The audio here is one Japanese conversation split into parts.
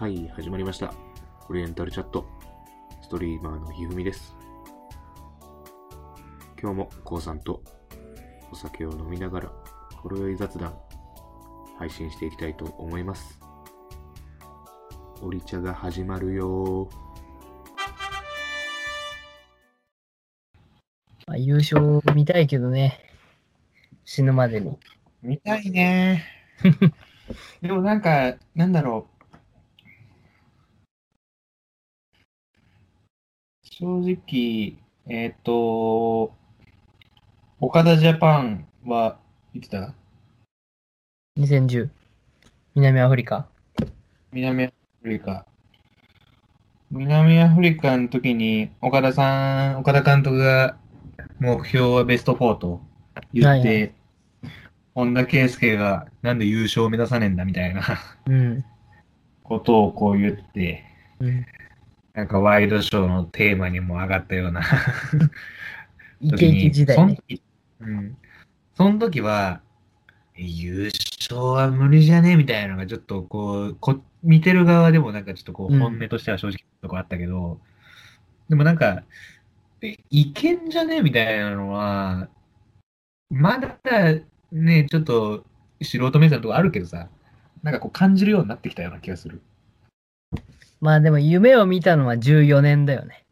はい、始まりました。オリエンタルチャット。ストリーマーのひふみです。今日もこうさんとお酒を飲みながら、ほろ酔い雑談、配信していきたいと思います。オリ茶が始まるよー。まあ、優勝見たいけどね。死ぬまでに。見たいね。でもなんか、なんだろう。正直、えっ、と、岡田ジャパンはいつだ2010。南アフリカ。南アフリカ。南アフリカの時に岡田さん、岡田監督が目標はベスト4と言って、はいは本田圭佑がなんで優勝を目指さねえんだみたいなうん。ことをこう言って、うん。なんかワイドショーのテーマにも上がったような イケイケ時代ね。その時うん。その時は、え優勝は無理じゃねみたいなのがちょっとこう、こ見てる側でもなんかちょっとこう、うん本音としては正直なとこあったけど、でもなんか、え、いけんじゃねみたいなのは、まだね、ちょっと素人目線のとこあるけどさ、なんかこう感じるようになってきたような気がする。まあでも夢を見たのは14年だよね。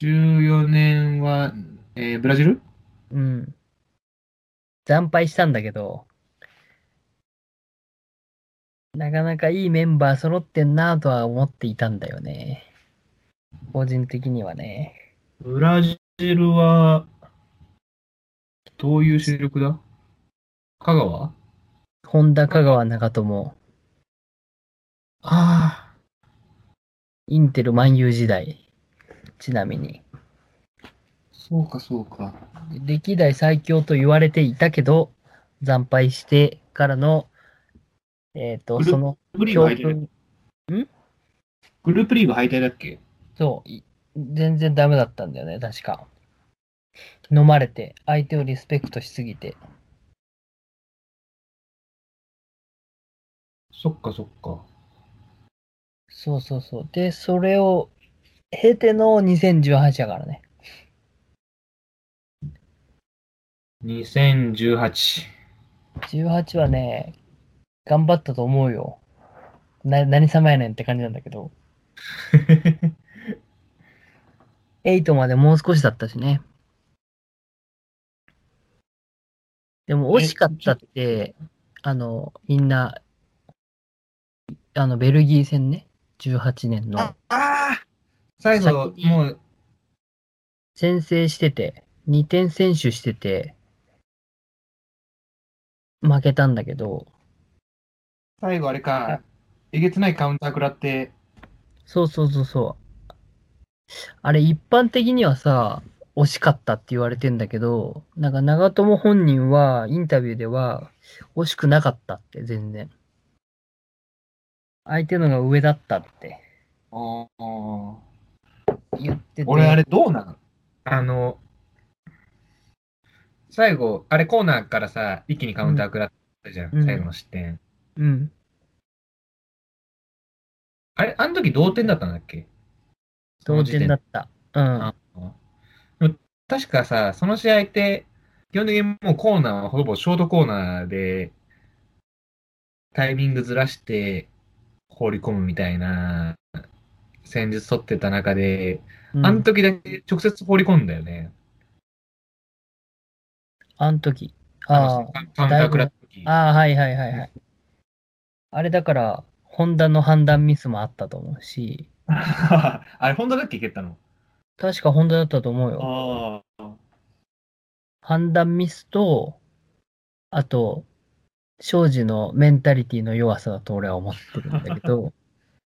14年は、えーブラジル？うん。惨敗したんだけど、なかなかいいメンバー揃ってんなとは思っていたんだよね。個人的にはね。ブラジルは、どういう主力だ？香川？本田香川長友、あインテル万有時代。ちなみに。あ、そうかそうか。歴代最強と言われていたけど、惨敗してからの、えっ、と、グルそのグループリー教グ敗退訓、グループリーグ敗退だっけ？そう、い全然ダメだったんだよね、確か。飲まれて、相手をリスペクトしすぎて。そっかそっか。そうそうそう。で、それを経ての2018だからね。2018。18はね、頑張ったと思うよ。な、何様やねんって感じなんだけど。8までもう少しだったしね。でも惜しかったって、あの、みんな、あの、ベルギー戦ね、18年のああ最後、もう、先制してて、2点先取してて、負けたんだけど、最後あれか、えげつないカウンター食らって、そうそうそうそう。あれ一般的にはさ、惜しかったって言われてんだけど、なんか長友本人はインタビューでは惜しくなかったって全然。相手のが上だったってあー言ってて。俺あれどうなの？あの、最後、あれコーナーからさ、一気にカウンター食らったじゃん、うん最後の失点。うん。あれ、あの時同点だったんだっけ？同点だった。うん。確かさ、その試合って、基本的にもうコーナーはほぼショートコーナーで、タイミングずらして放り込むみたいな戦術取ってた中で、うんあの時だけ直接放り込んだよね。あの時。ああのカウンター食らった時。あ、ああ、はいはいはいはい。あれだから、ホンダの判断ミスもあったと思うし、あれ、本当だっけ蹴ったの？確かホンダだったと思うよ。ああ。判断ミスと、あと、庄司のメンタリティの弱さだと俺は思ってるんだけど、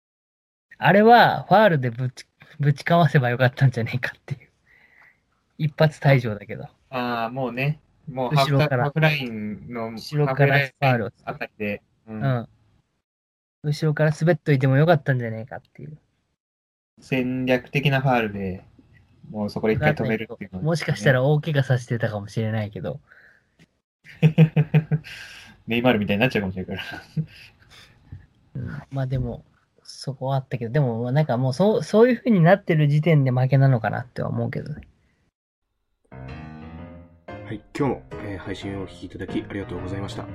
あれはファールでぶちぶちかわせばよかったんじゃねえかっていう。一発退場だけど。ああ、もうね、もうハーフ後ろからハーフラインの後ろからファールをあたりで、ううんん。後ろから滑っといてもよかったんじゃねえかっていう。戦略的なファールで、もうそこで一回止めるっていうのはもしかしたら大怪我させてたかもしれないけど、ネイマールみたいになっちゃうかもしれないから。うん、まあでも、そこはあったけど、でも、なんかもうそう、そういう風になってる時点で負けなのかなっては思うけどね。はい、今日も、えー配信をお聞きいただきありがとうございました。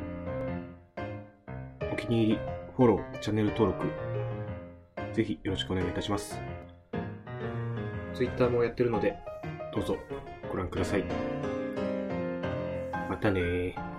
お気に入り、フォロー、チャンネル登録、ぜひよろしくお願いいたします。Twitter もやってるので、どうぞご覧ください。またねー。